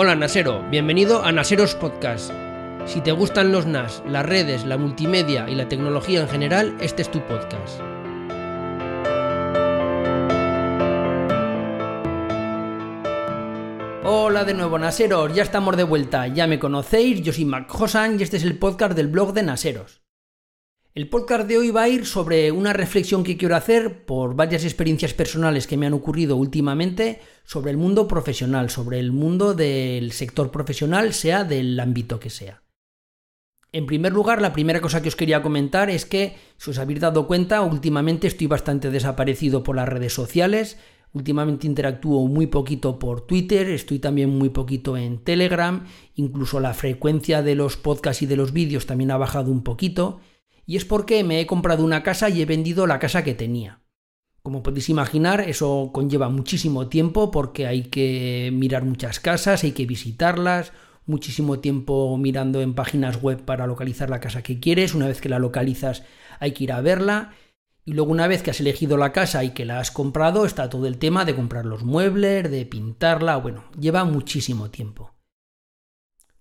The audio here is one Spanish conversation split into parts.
Hola Nasero, bienvenido a Naseros Podcast. Si te gustan los NAS, las redes, la multimedia y la tecnología en general, este es tu podcast. Hola de nuevo Naseros, ya estamos de vuelta, ya me conocéis, yo soy Mac Hosan y este es el podcast del blog de Naseros. El podcast de hoy va a ir sobre una reflexión que quiero hacer por varias experiencias personales que me han ocurrido últimamente sobre el mundo profesional, sobre el mundo del sector profesional, sea del ámbito que sea. En primer lugar, la primera cosa que os quería comentar es que, si os habéis dado cuenta, últimamente estoy bastante desaparecido por las redes sociales, últimamente interactúo muy poquito por Twitter, estoy también muy poquito en Telegram, incluso la frecuencia de los podcasts y de los vídeos también ha bajado un poquito, y es porque me he comprado una casa y he vendido la casa que tenía. Como podéis imaginar, eso conlleva muchísimo tiempo porque hay que mirar muchas casas, hay que visitarlas, muchísimo tiempo mirando en páginas web para localizar la casa que quieres, una vez que la localizas hay que ir a verla y luego una vez que has elegido la casa y que la has comprado está todo el tema de comprar los muebles, de pintarla, bueno, lleva muchísimo tiempo.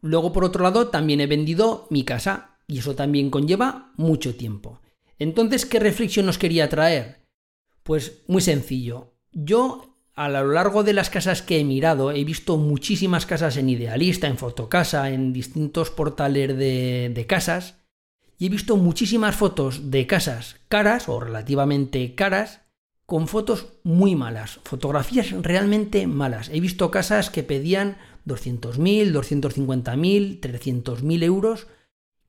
Luego por otro lado también he vendido mi casa, y eso también conlleva mucho tiempo. Entonces, ¿qué reflexión os quería traer? Pues muy sencillo. Yo a lo largo de las casas que he mirado he visto muchísimas casas en Idealista, en Fotocasa, en distintos portales de, de casas y he visto muchísimas fotos de casas caras o relativamente caras con fotos muy malas, fotografías realmente malas. He visto casas que pedían 200.000, 250.000, 300.000 euros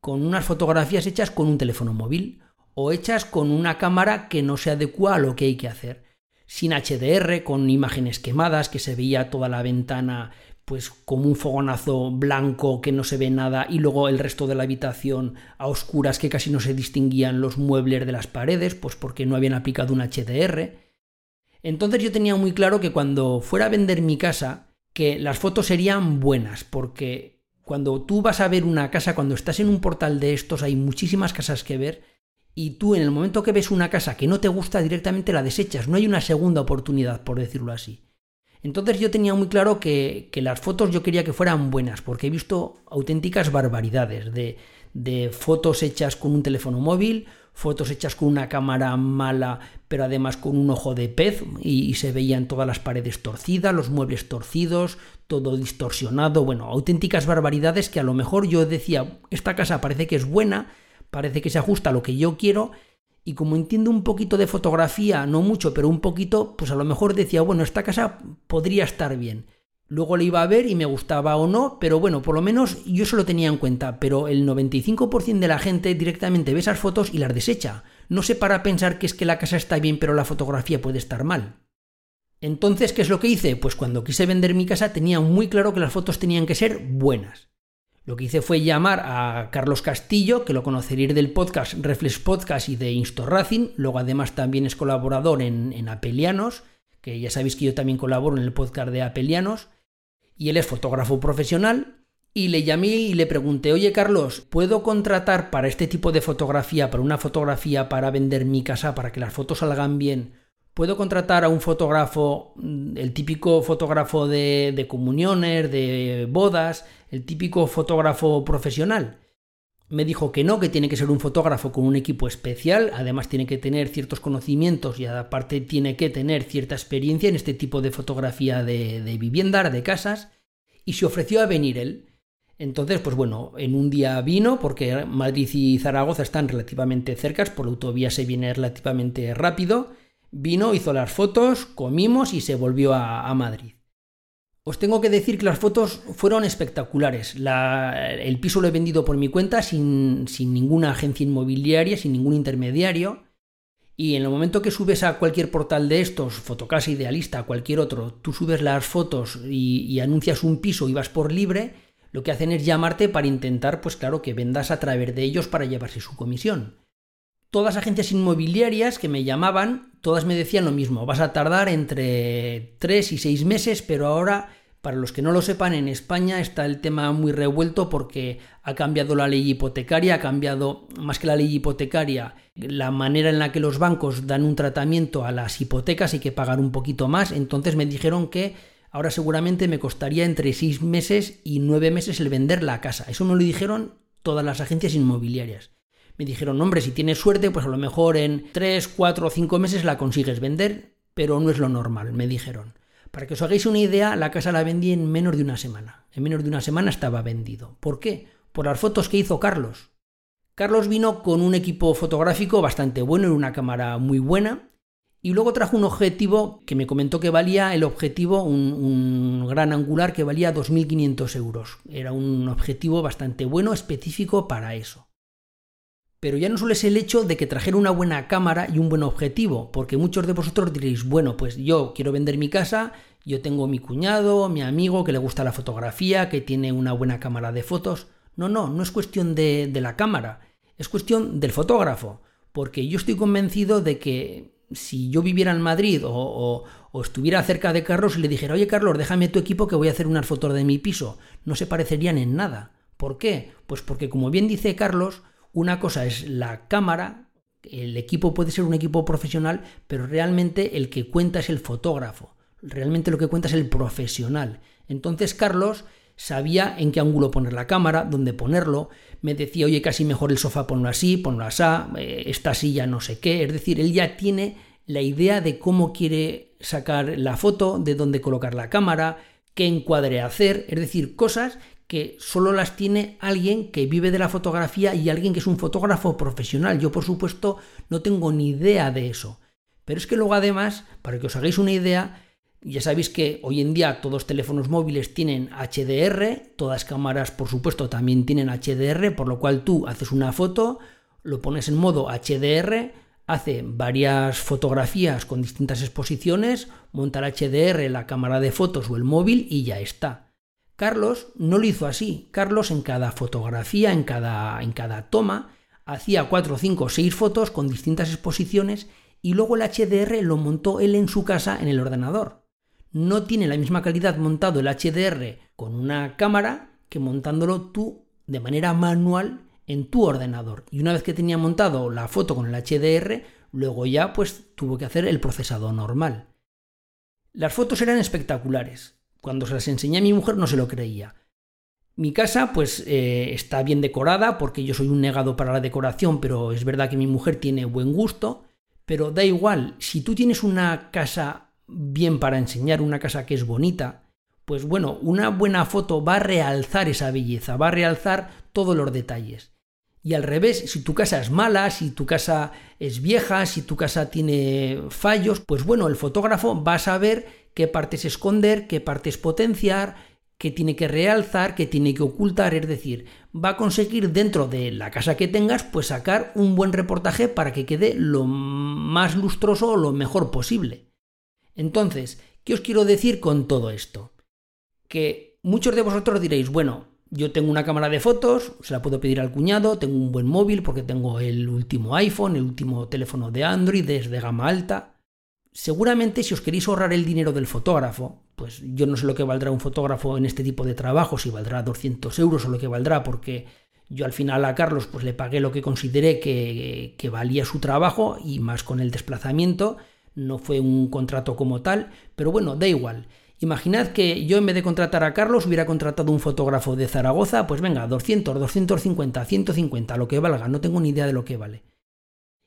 con unas fotografías hechas con un teléfono móvil o hechas con una cámara que no se adecua a lo que hay que hacer. Sin HDR, con imágenes quemadas, que se veía toda la ventana pues como un fogonazo blanco que no se ve nada y luego el resto de la habitación a oscuras que casi no se distinguían los muebles de las paredes, pues porque no habían aplicado un HDR. Entonces yo tenía muy claro que cuando fuera a vender mi casa, que las fotos serían buenas, porque cuando tú vas a ver una casa, cuando estás en un portal de estos, hay muchísimas casas que ver y tú en el momento que ves una casa que no te gusta directamente la desechas, no hay una segunda oportunidad, por decirlo así. Entonces yo tenía muy claro que, las fotos yo quería que fueran buenas, porque he visto auténticas barbaridades de, de fotos hechas con un teléfono móvil, fotos hechas con una cámara mala, pero además con un ojo de pez, y, se veían todas las paredes torcidas, los muebles torcidos, todo distorsionado, bueno, auténticas barbaridades que a lo mejor yo decía, esta casa parece que es buena, parece que se ajusta a lo que yo quiero, y como entiendo un poquito de fotografía, no mucho, pero un poquito, pues a lo mejor decía, bueno, esta casa podría estar bien. Luego le iba a ver y me gustaba o no, pero bueno, por lo menos yo eso lo tenía en cuenta, pero el 95% de la gente directamente ve esas fotos y las desecha. No se para pensar que es que la casa está bien pero la fotografía puede estar mal. Entonces, ¿qué es lo que hice? Pues cuando quise vender mi casa tenía muy claro que las fotos tenían que ser buenas. Lo que hice fue llamar a Carlos Castillo, que lo conoceréis del podcast Reflex Podcast y de Instorracing, luego además también es colaborador en, en Apelianos, que ya sabéis que yo también colaboro en el podcast de Apelianos, y él es fotógrafo profesional. Y le llamé y le pregunté, oye Carlos, ¿puedo contratar para este tipo de fotografía, para una fotografía para vender mi casa, para que las fotos salgan bien? ¿Puedo contratar a un fotógrafo, mm, el típico fotógrafo de, de comuniones, de bodas, el típico fotógrafo profesional? Me dijo que no, que tiene que ser un fotógrafo con un equipo especial, además tiene que tener ciertos conocimientos y aparte tiene que tener cierta experiencia en este tipo de fotografía de, de vivienda, de casas, y se ofreció a venir él. Entonces, pues bueno, en un día vino, porque Madrid y Zaragoza están relativamente cercas, por la autovía se viene relativamente rápido, vino, hizo las fotos, comimos y se volvió a Madrid. Os tengo que decir que las fotos fueron espectaculares. el piso lo he vendido por mi cuenta sin, ninguna agencia inmobiliaria, sin ningún intermediario. Y en el momento que subes a cualquier portal de estos, Fotocasa Idealista, cualquier otro, tú subes las fotos y, y, anuncias un piso y vas por libre, lo que hacen es llamarte para intentar, pues claro, que vendas a través de ellos para llevarse su comisión. Todas agencias inmobiliarias que me llamaban, todas me decían lo mismo, vas a tardar entre 3 y 6 meses, pero ahora para los que no lo sepan, en España está el tema muy revuelto porque ha cambiado la ley hipotecaria, ha cambiado más que la ley hipotecaria, la manera en la que los bancos dan un tratamiento a las hipotecas, hay que pagar un poquito más. Entonces me dijeron que ahora seguramente me costaría entre 6 meses y 9 meses el vender la casa. Eso me lo dijeron todas las agencias inmobiliarias. Me dijeron, hombre, si tienes suerte, pues a lo mejor en 3, 4 o 5 meses la consigues vender, pero no es lo normal, me dijeron. Para que os hagáis una idea, la casa la vendí en menos de una semana. En menos de una semana estaba vendido. ¿Por qué? Por las fotos que hizo Carlos. Carlos vino con un equipo fotográfico bastante bueno, y una cámara muy buena, y luego trajo un objetivo que me comentó que valía el objetivo, un, gran angular que valía 2.500 euros. Era un objetivo bastante bueno, específico para eso. Pero ya no solo es el hecho de que trajera una buena cámara y un buen objetivo, porque muchos de vosotros diréis, bueno, pues yo quiero vender mi casa, yo tengo mi cuñado, mi amigo que le gusta la fotografía, que tiene una buena cámara de fotos. No, no, no es cuestión de, la cámara, es cuestión del fotógrafo, porque yo estoy convencido de que si yo viviera en Madrid o, estuviera cerca de Carlos y le dijera, oye Carlos, déjame tu equipo que voy a hacer unas fotos de mi piso, no se parecerían en nada. ¿Por qué? Pues porque como bien dice Carlos, una cosa es la cámara, el equipo puede ser un equipo profesional, pero realmente el que cuenta es el fotógrafo, realmente lo que cuenta es el profesional. Entonces Carlos sabía en qué ángulo poner la cámara, dónde ponerlo, me decía, oye, casi mejor el sofá ponlo así, ponlo así, eh, esta silla no sé qué, es decir, él ya tiene la idea de cómo quiere sacar la foto, de dónde colocar la cámara, qué encuadre hacer, es decir, cosas que solo las tiene alguien que vive de la fotografía y alguien que es un fotógrafo profesional. Yo, por supuesto, no tengo ni idea de eso. Pero es que luego, además, para que os hagáis una idea, ya sabéis que hoy en día todos los teléfonos móviles tienen HDR, todas cámaras por supuesto también tienen HDR, por lo cual tú haces una foto, lo pones en modo HDR, hace varias fotografías con distintas exposiciones, monta el HDR, la cámara de fotos o el móvil y ya está. Carlos no lo hizo así. Carlos en cada fotografía, en cada, en cada toma, hacía 4, 5, 6 fotos con distintas exposiciones y luego el HDR lo montó él en su casa en el ordenador no tiene la misma calidad montado el HDR con una cámara que montándolo tú de manera manual en tu ordenador. Y una vez que tenía montado la foto con el HDR, luego ya pues tuvo que hacer el procesado normal. Las fotos eran espectaculares. Cuando se las enseñé a mi mujer no se lo creía. Mi casa pues eh, está bien decorada porque yo soy un negado para la decoración, pero es verdad que mi mujer tiene buen gusto. Pero da igual, si tú tienes una casa bien para enseñar una casa que es bonita, pues bueno, una buena foto va a realzar esa belleza, va a realzar todos los detalles. Y al revés, si tu casa es mala, si tu casa es vieja, si tu casa tiene fallos, pues bueno, el fotógrafo va a saber qué partes esconder, qué partes potenciar, qué tiene que realzar, qué tiene que ocultar, es decir, va a conseguir dentro de la casa que tengas, pues sacar un buen reportaje para que quede lo más lustroso o lo mejor posible. Entonces, ¿qué os quiero decir con todo esto? Que muchos de vosotros diréis, bueno, yo tengo una cámara de fotos, se la puedo pedir al cuñado, tengo un buen móvil porque tengo el último iPhone, el último teléfono de Android desde gama alta. Seguramente si os queréis ahorrar el dinero del fotógrafo, pues yo no sé lo que valdrá un fotógrafo en este tipo de trabajo, si valdrá 200 euros o lo que valdrá, porque yo al final a Carlos pues le pagué lo que consideré que, que valía su trabajo y más con el desplazamiento no fue un contrato como tal, pero bueno, da igual. Imaginad que yo en vez de contratar a Carlos hubiera contratado un fotógrafo de Zaragoza, pues venga, 200, 250, 150, lo que valga, no tengo ni idea de lo que vale.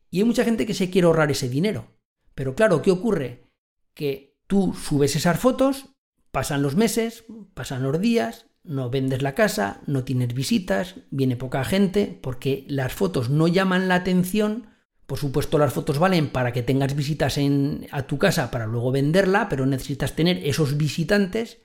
Y hay mucha gente que se quiere ahorrar ese dinero. Pero claro, ¿qué ocurre? Que tú subes esas fotos, pasan los meses, pasan los días, no vendes la casa, no tienes visitas, viene poca gente, porque las fotos no llaman la atención por supuesto, las fotos valen para que tengas visitas a tu casa para luego venderla, pero necesitas tener esos visitantes.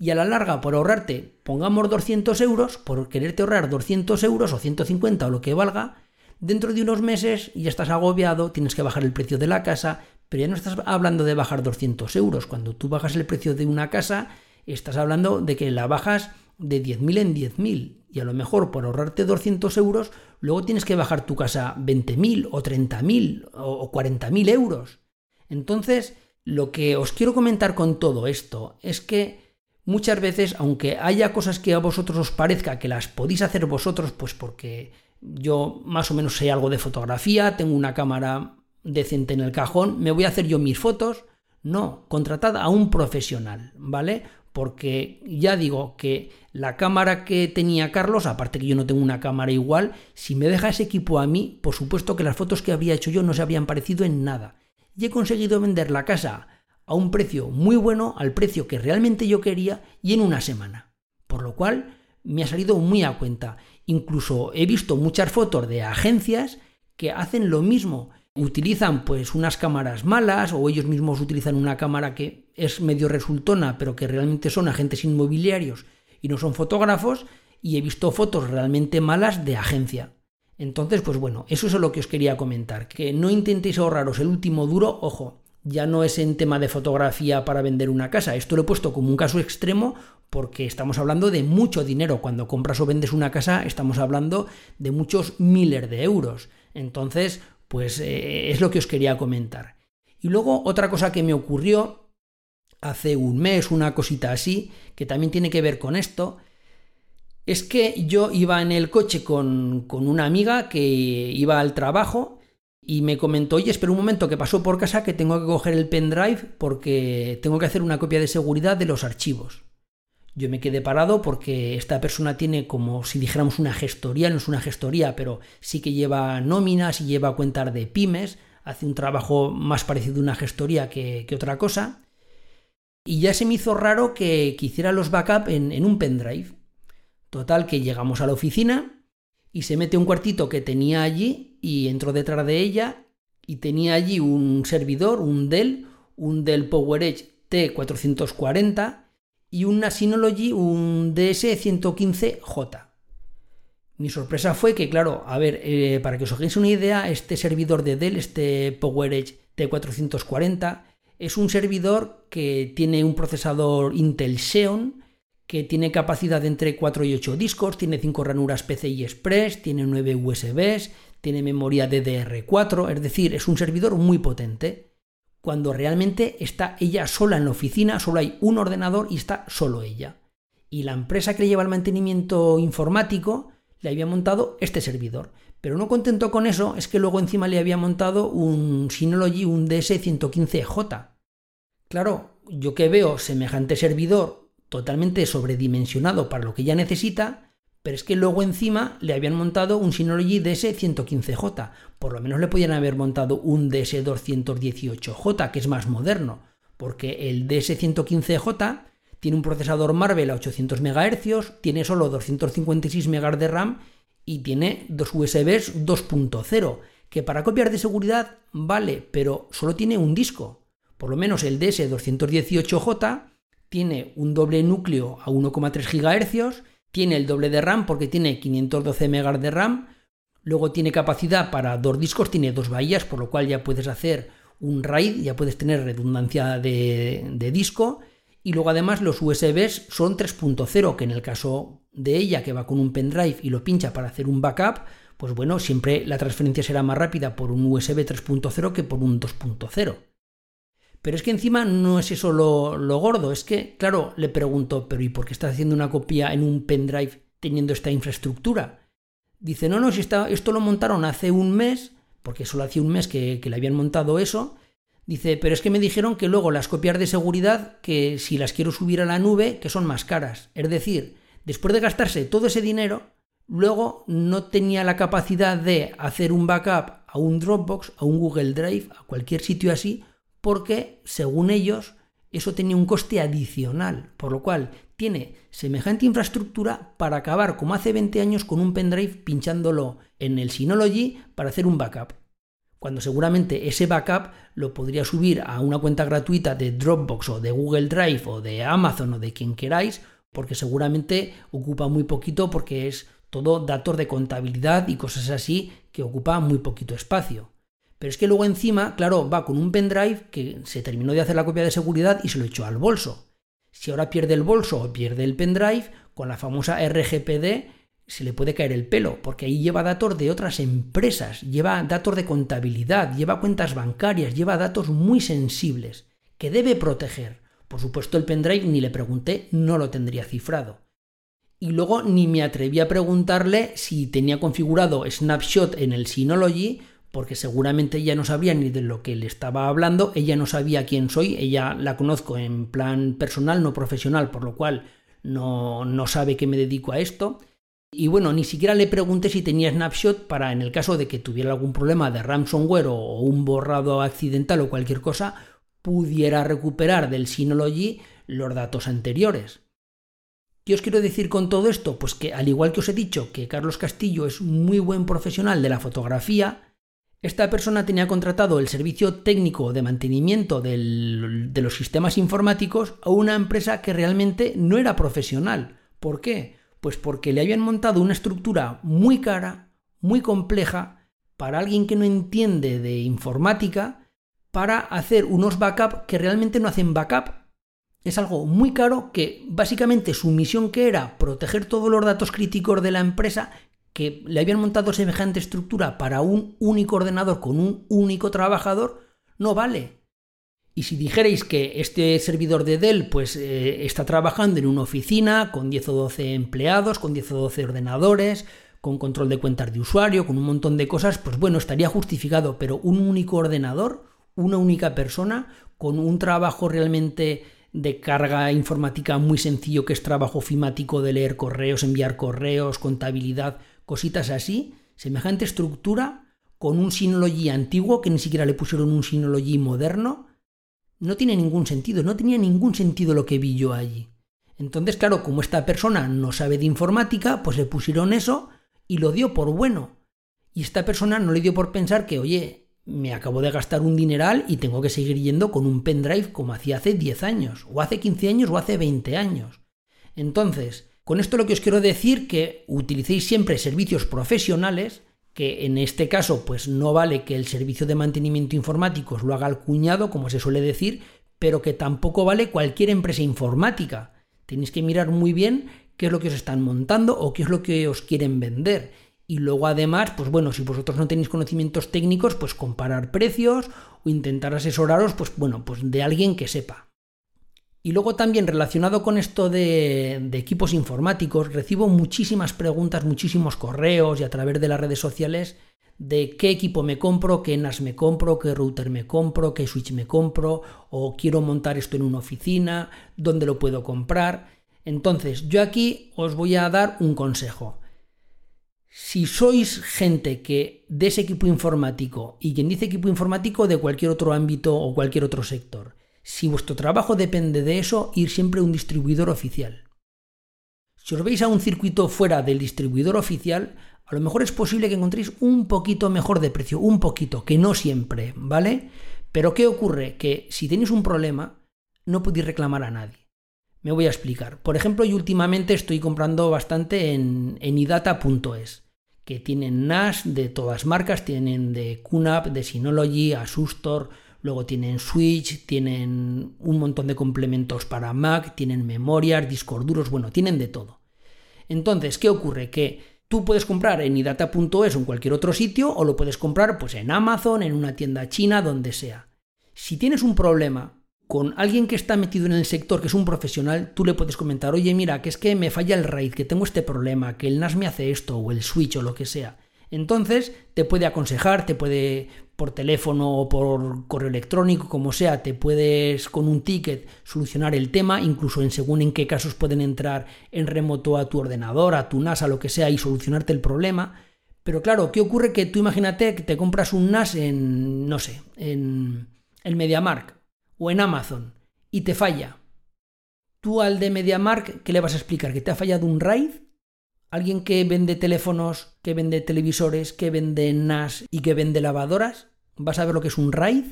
Y a la larga, por ahorrarte, pongamos 200 euros, por quererte ahorrar 200 euros o 150 o lo que valga, dentro de unos meses ya estás agobiado, tienes que bajar el precio de la casa, pero ya no estás hablando de bajar 200 euros. Cuando tú bajas el precio de una casa, estás hablando de que la bajas de 10.000 en 10.000 y a lo mejor por ahorrarte 200 euros, luego tienes que bajar tu casa 20.000 o 30.000 o 40.000 euros. Entonces, lo que os quiero comentar con todo esto es que muchas veces, aunque haya cosas que a vosotros os parezca que las podéis hacer vosotros, pues porque yo más o menos sé algo de fotografía, tengo una cámara decente en el cajón, me voy a hacer yo mis fotos, No, contratad a un profesional, ¿vale? Porque ya digo que la cámara que tenía Carlos, aparte que yo no tengo una cámara igual, si me deja ese equipo a mí, por supuesto que las fotos que habría hecho yo no se habrían parecido en nada. Y he conseguido vender la casa a un precio muy bueno, al precio que realmente yo quería y en una semana. Por lo cual me ha salido muy a cuenta. Incluso he visto muchas fotos de agencias que hacen lo mismo. Utilizan pues unas cámaras malas o ellos mismos utilizan una cámara que es medio resultona pero que realmente son agentes inmobiliarios y no son fotógrafos y he visto fotos realmente malas de agencia. Entonces, pues bueno, eso es lo que os quería comentar, que no intentéis ahorraros el último duro, ojo, ya no es en tema de fotografía para vender una casa. Esto lo he puesto como un caso extremo porque estamos hablando de mucho dinero. Cuando compras o vendes una casa estamos hablando de muchos miles de euros. Entonces, pues eh, es lo que os quería comentar. Y luego otra cosa que me ocurrió hace un mes, una cosita así, que también tiene que ver con esto, es que yo iba en el coche con, con una amiga que iba al trabajo y me comentó, oye, espera un momento que pasó por casa que tengo que coger el pendrive porque tengo que hacer una copia de seguridad de los archivos. Yo me quedé parado porque esta persona tiene como si dijéramos una gestoría, no es una gestoría, pero sí que lleva nóminas y lleva cuentas de pymes, hace un trabajo más parecido a una gestoría que, otra cosa. Y ya se me hizo raro que, hiciera los backups en un pendrive. Total, que llegamos a la oficina, y se mete un cuartito que tenía allí y entró detrás de ella y tenía allí un servidor, un Dell, un Dell PowerEdge T440 y una Synology, un DS115J. Mi sorpresa fue que, claro, a ver, eh, para que os hagáis una idea, este servidor de Dell, este PowerEdge T440, es un servidor que tiene un procesador Intel Xeon que tiene capacidad de entre 4 y 8 discos, tiene 5 ranuras PCI Express, tiene 9 USBs, tiene memoria DDR4, es decir, es un servidor muy potente. Cuando realmente está ella sola en la oficina, solo hay un ordenador y está solo ella. Y la empresa que le lleva el mantenimiento informático le había montado este servidor. Pero no contento con eso, es que luego encima le había montado un Synology, un DS115J. Claro, yo que veo semejante servidor totalmente sobredimensionado para lo que ya necesita, pero es que luego encima le habían montado un Synology DS115J. Por lo menos le podían haber montado un DS218J, que es más moderno, porque el DS115J tiene un procesador Marvel a 800 MHz, tiene solo 256 MB de RAM y tiene dos USBs 2.0, que para copiar de seguridad vale, pero solo tiene un disco. Por lo menos el DS218J tiene un doble núcleo a 1,3 GHz, tiene el doble de RAM porque tiene 512 MB de RAM, luego tiene capacidad para dos discos, tiene dos bahías, por lo cual ya puedes hacer un RAID, ya puedes tener redundancia de, de disco, y luego además los USBs son 3.0, que en el caso de ella que va con un pendrive y lo pincha para hacer un backup, pues bueno, siempre la transferencia será más rápida por un USB 3.0 que por un 2.0. Pero es que encima no es eso lo, gordo, es que, claro, le pregunto, pero ¿y por qué estás haciendo una copia en un pendrive teniendo esta infraestructura? Dice, no, no, si esto lo montaron hace un mes, porque solo hacía un mes que, que le habían montado eso. Dice, pero es que me dijeron que luego las copias de seguridad, que si las quiero subir a la nube, que son más caras. Es decir, después de gastarse todo ese dinero, luego no tenía la capacidad de hacer un backup a un Dropbox, a un Google Drive, a cualquier sitio así, porque, según ellos, eso tenía un coste adicional, por lo cual tiene semejante infraestructura para acabar como hace 20 años con un pendrive pinchándolo en el Synology para hacer un backup. Cuando seguramente ese backup lo podría subir a una cuenta gratuita de Dropbox o de Google Drive o de Amazon o de quien queráis, porque seguramente ocupa muy poquito porque es todo datos de contabilidad y cosas así que ocupa muy poquito espacio. Pero es que luego encima, claro, va con un pendrive que se terminó de hacer la copia de seguridad y se lo echó al bolso. Si ahora pierde el bolso o pierde el pendrive, con la famosa RGPD se le puede caer el pelo, porque ahí lleva datos de otras empresas, lleva datos de contabilidad, lleva cuentas bancarias, lleva datos muy sensibles, que debe proteger. Por supuesto el pendrive ni le pregunté, no lo tendría cifrado. Y luego ni me atreví a preguntarle si tenía configurado Snapshot en el Synology, porque seguramente ella no sabría ni de lo que le estaba hablando, ella no sabía quién soy, ella la conozco en plan personal, no profesional, por lo cual no, no sabe que me dedico a esto. Y bueno, ni siquiera le pregunté si tenía Snapshot para, en el caso de que tuviera algún problema de ransomware o un borrado accidental o cualquier cosa, pudiera recuperar del Synology los datos anteriores. ¿Qué os quiero decir con todo esto? Pues que al igual que os he dicho que Carlos Castillo es muy buen profesional de la fotografía, esta persona tenía contratado el servicio técnico de mantenimiento de los sistemas informáticos a una empresa que realmente no era profesional. ¿Por qué? Pues porque le habían montado una estructura muy cara, muy compleja, para alguien que no entiende de informática, para hacer unos backup que realmente no hacen backup. Es algo muy caro que básicamente su misión que era proteger todos los datos críticos de la empresa que le habían montado semejante estructura para un único ordenador con un único trabajador, no vale. Y si dijerais que este servidor de Dell pues, eh, está trabajando en una oficina con 10 o 12 empleados, con 10 o 12 ordenadores, con control de cuentas de usuario, con un montón de cosas, pues bueno, estaría justificado, pero un único ordenador, una única persona, con un trabajo realmente de carga informática muy sencillo que es trabajo ofimático de leer correos, enviar correos, contabilidad, cositas así, semejante estructura, con un Synology antiguo que ni siquiera le pusieron un Synology moderno, no tiene ningún sentido, no tenía ningún sentido lo que vi yo allí. Entonces, claro, como esta persona no sabe de informática, pues le pusieron eso y lo dio por bueno. Y esta persona no le dio por pensar que, oye, me acabo de gastar un dineral y tengo que seguir yendo con un pendrive como hacía hace 10 años, o hace 15 años, o hace 20 años. Entonces, con esto lo que os quiero decir que utilicéis siempre servicios profesionales, que en este caso pues no vale que el servicio de mantenimiento informático os lo haga el cuñado, como se suele decir, pero que tampoco vale cualquier empresa informática. Tenéis que mirar muy bien qué es lo que os están montando o qué es lo que os quieren vender. Y luego además, pues bueno, si vosotros no tenéis conocimientos técnicos, pues comparar precios o intentar asesoraros, pues bueno, pues de alguien que sepa. Y luego también relacionado con esto de, equipos informáticos, recibo muchísimas preguntas, muchísimos correos y a través de las redes sociales de qué equipo me compro, qué NAS me compro, qué router me compro, qué switch me compro, o quiero montar esto en una oficina, dónde lo puedo comprar. Entonces, yo aquí os voy a dar un consejo. Si sois gente que de ese equipo informático, y quien dice equipo informático de cualquier otro ámbito o cualquier otro sector, si vuestro trabajo depende de eso, ir siempre a un distribuidor oficial. Si os veis a un circuito fuera del distribuidor oficial, a lo mejor es posible que encontréis un poquito mejor de precio, un poquito, que no siempre, ¿vale? Pero ¿qué ocurre? Que si tenéis un problema, no podéis reclamar a nadie. Me voy a explicar. Por ejemplo, yo últimamente estoy comprando bastante en, idata.es, que tienen NAS de todas marcas, tienen de QNAP, de Synology, Asustor, Luego tienen Switch, tienen un montón de complementos para Mac, tienen memorias, discos duros, bueno, tienen de todo. Entonces, ¿qué ocurre? Que tú puedes comprar en idata.es o en cualquier otro sitio o lo puedes comprar pues en Amazon, en una tienda china, donde sea. Si tienes un problema con alguien que está metido en el sector, que es un profesional, tú le puedes comentar, oye, mira, que es que me falla el RAID, que tengo este problema, que el NAS me hace esto, o el Switch, o lo que sea. Entonces te puede aconsejar, te puede por teléfono o por correo electrónico, como sea, te puedes con un ticket solucionar el tema, incluso en según en qué casos pueden entrar en remoto a tu ordenador, a tu NAS, a lo que sea, y solucionarte el problema. Pero claro, ¿qué ocurre? Que tú imagínate que te compras un NAS en, no sé, en el MediaMark o en Amazon y te falla. Tú al de MediaMark, ¿qué le vas a explicar? ¿Que te ha fallado un RAID? ¿Alguien que vende teléfonos, que vende televisores, que vende NAS y que vende lavadoras? ¿Vas a ver lo que es un RAID?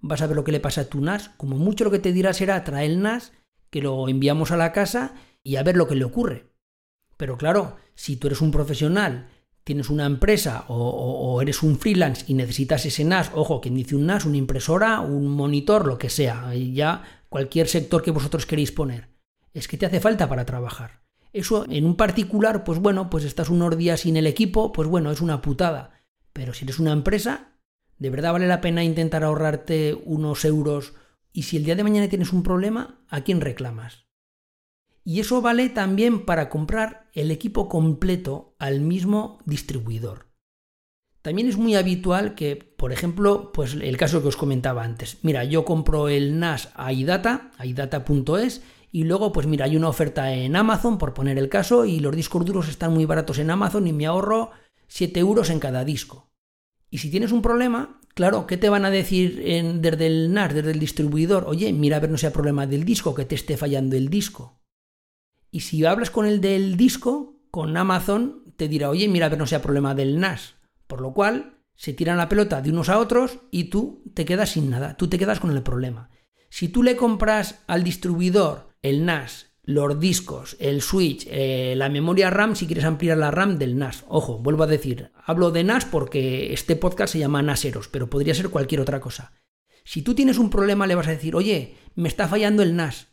¿Vas a ver lo que le pasa a tu NAS? Como mucho lo que te dirá será traer el NAS, que lo enviamos a la casa y a ver lo que le ocurre. Pero claro, si tú eres un profesional, tienes una empresa o, eres un freelance y necesitas ese NAS, ojo, quien dice un NAS, una impresora, un monitor, lo que sea, ya cualquier sector que vosotros queréis poner, es que te hace falta para trabajar. Eso en un particular, pues bueno, pues estás unos días sin el equipo, pues bueno, es una putada. Pero si eres una empresa, de verdad vale la pena intentar ahorrarte unos euros y si el día de mañana tienes un problema, ¿a quién reclamas? Y eso vale también para comprar el equipo completo al mismo distribuidor. También es muy habitual que, por ejemplo, pues el caso que os comentaba antes. Mira, yo compro el NAS a iData, idata.es, y luego, pues mira, hay una oferta en Amazon, por poner el caso, y los discos duros están muy baratos en Amazon y me ahorro 7 euros en cada disco. Y si tienes un problema, claro, ¿qué te van a decir desde el NAS, desde el distribuidor? Oye, mira a ver no sea problema del disco, que te esté fallando el disco. Y si hablas con el del disco, con Amazon, te dirá, oye, mira a ver no sea problema del NAS. Por lo cual, se tiran la pelota de unos a otros y tú te quedas sin nada, tú te quedas con el problema. Si tú le compras al distribuidor el NAS los discos, el switch, eh, la memoria RAM si quieres ampliar la RAM del NAS. Ojo, vuelvo a decir, hablo de NAS porque este podcast se llama NASeros, pero podría ser cualquier otra cosa. Si tú tienes un problema le vas a decir, oye, me está fallando el NAS.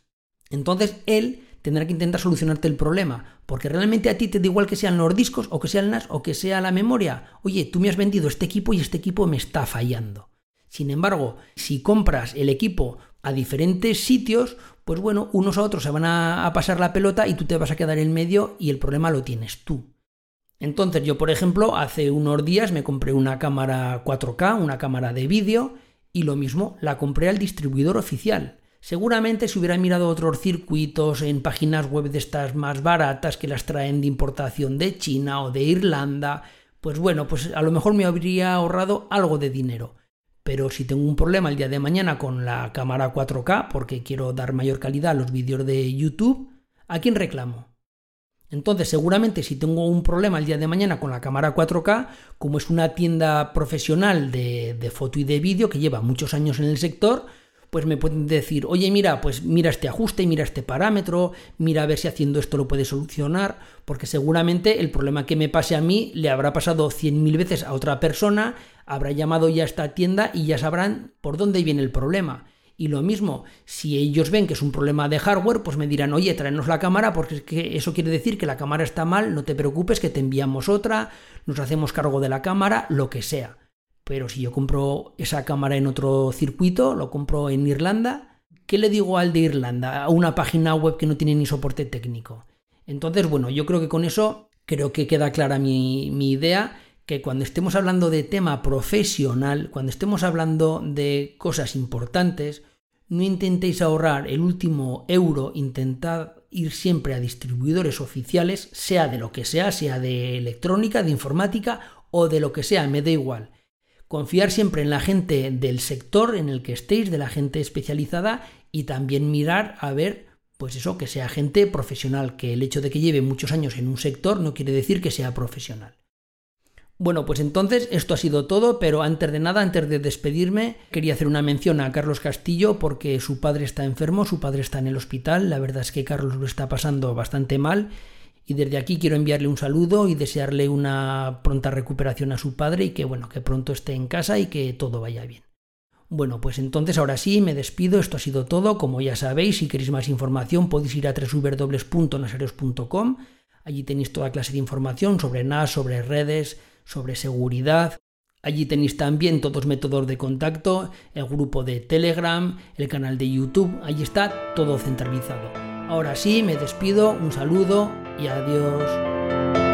Entonces él tendrá que intentar solucionarte el problema, porque realmente a ti te da igual que sean los discos o que sea el NAS o que sea la memoria. Oye, tú me has vendido este equipo y este equipo me está fallando. Sin embargo, si compras el equipo a diferentes sitios, pues bueno, unos a otros se van a, pasar la pelota y tú te vas a quedar en medio y el problema lo tienes tú. Entonces yo, por ejemplo, hace unos días me compré una cámara 4K, una cámara de vídeo, y lo mismo, la compré al distribuidor oficial. Seguramente si hubiera mirado otros circuitos en páginas web de estas más baratas que las traen de importación de China o de Irlanda, pues bueno, pues a lo mejor me habría ahorrado algo de dinero. Pero si tengo un problema el día de mañana con la cámara 4K porque quiero dar mayor calidad a los vídeos de YouTube, ¿a quién reclamo? Entonces, seguramente si tengo un problema el día de mañana con la cámara 4K, como es una tienda profesional de, de foto y de vídeo que lleva muchos años en el sector, pues me pueden decir, oye, mira, pues mira este ajuste, mira este parámetro, mira a ver si haciendo esto lo puede solucionar, porque seguramente el problema que me pase a mí le habrá pasado 100.000 veces a otra persona, habrá llamado ya a esta tienda y ya sabrán por dónde viene el problema. Y lo mismo, si ellos ven que es un problema de hardware, pues me dirán, oye, tráenos la cámara, porque es que eso quiere decir que la cámara está mal, no te preocupes, que te enviamos otra, nos hacemos cargo de la cámara, lo que sea. Pero si yo compro esa cámara en otro circuito, lo compro en Irlanda, ¿qué le digo al de Irlanda? A una página web que no tiene ni soporte técnico. Entonces, bueno, yo creo que con eso creo que queda clara mi, mi idea, que cuando estemos hablando de tema profesional, cuando estemos hablando de cosas importantes, no intentéis ahorrar el último euro, intentad ir siempre a distribuidores oficiales, sea de lo que sea, sea de electrónica, de informática o de lo que sea, me da igual. Confiar siempre en la gente del sector en el que estéis, de la gente especializada y también mirar a ver, pues eso, que sea gente profesional, que el hecho de que lleve muchos años en un sector no quiere decir que sea profesional. Bueno, pues entonces esto ha sido todo, pero antes de nada, antes de despedirme, quería hacer una mención a Carlos Castillo porque su padre está enfermo, su padre está en el hospital, la verdad es que Carlos lo está pasando bastante mal y desde aquí quiero enviarle un saludo y desearle una pronta recuperación a su padre y que bueno, que pronto esté en casa y que todo vaya bien. Bueno, pues entonces ahora sí, me despido, esto ha sido todo, como ya sabéis, si queréis más información podéis ir a www.naseros.com, allí tenéis toda clase de información sobre NAS, sobre redes, sobre seguridad, Allí tenéis también todos los métodos de contacto, el grupo de Telegram, el canal de YouTube, allí está todo centralizado. Ahora sí, me despido, un saludo y adiós.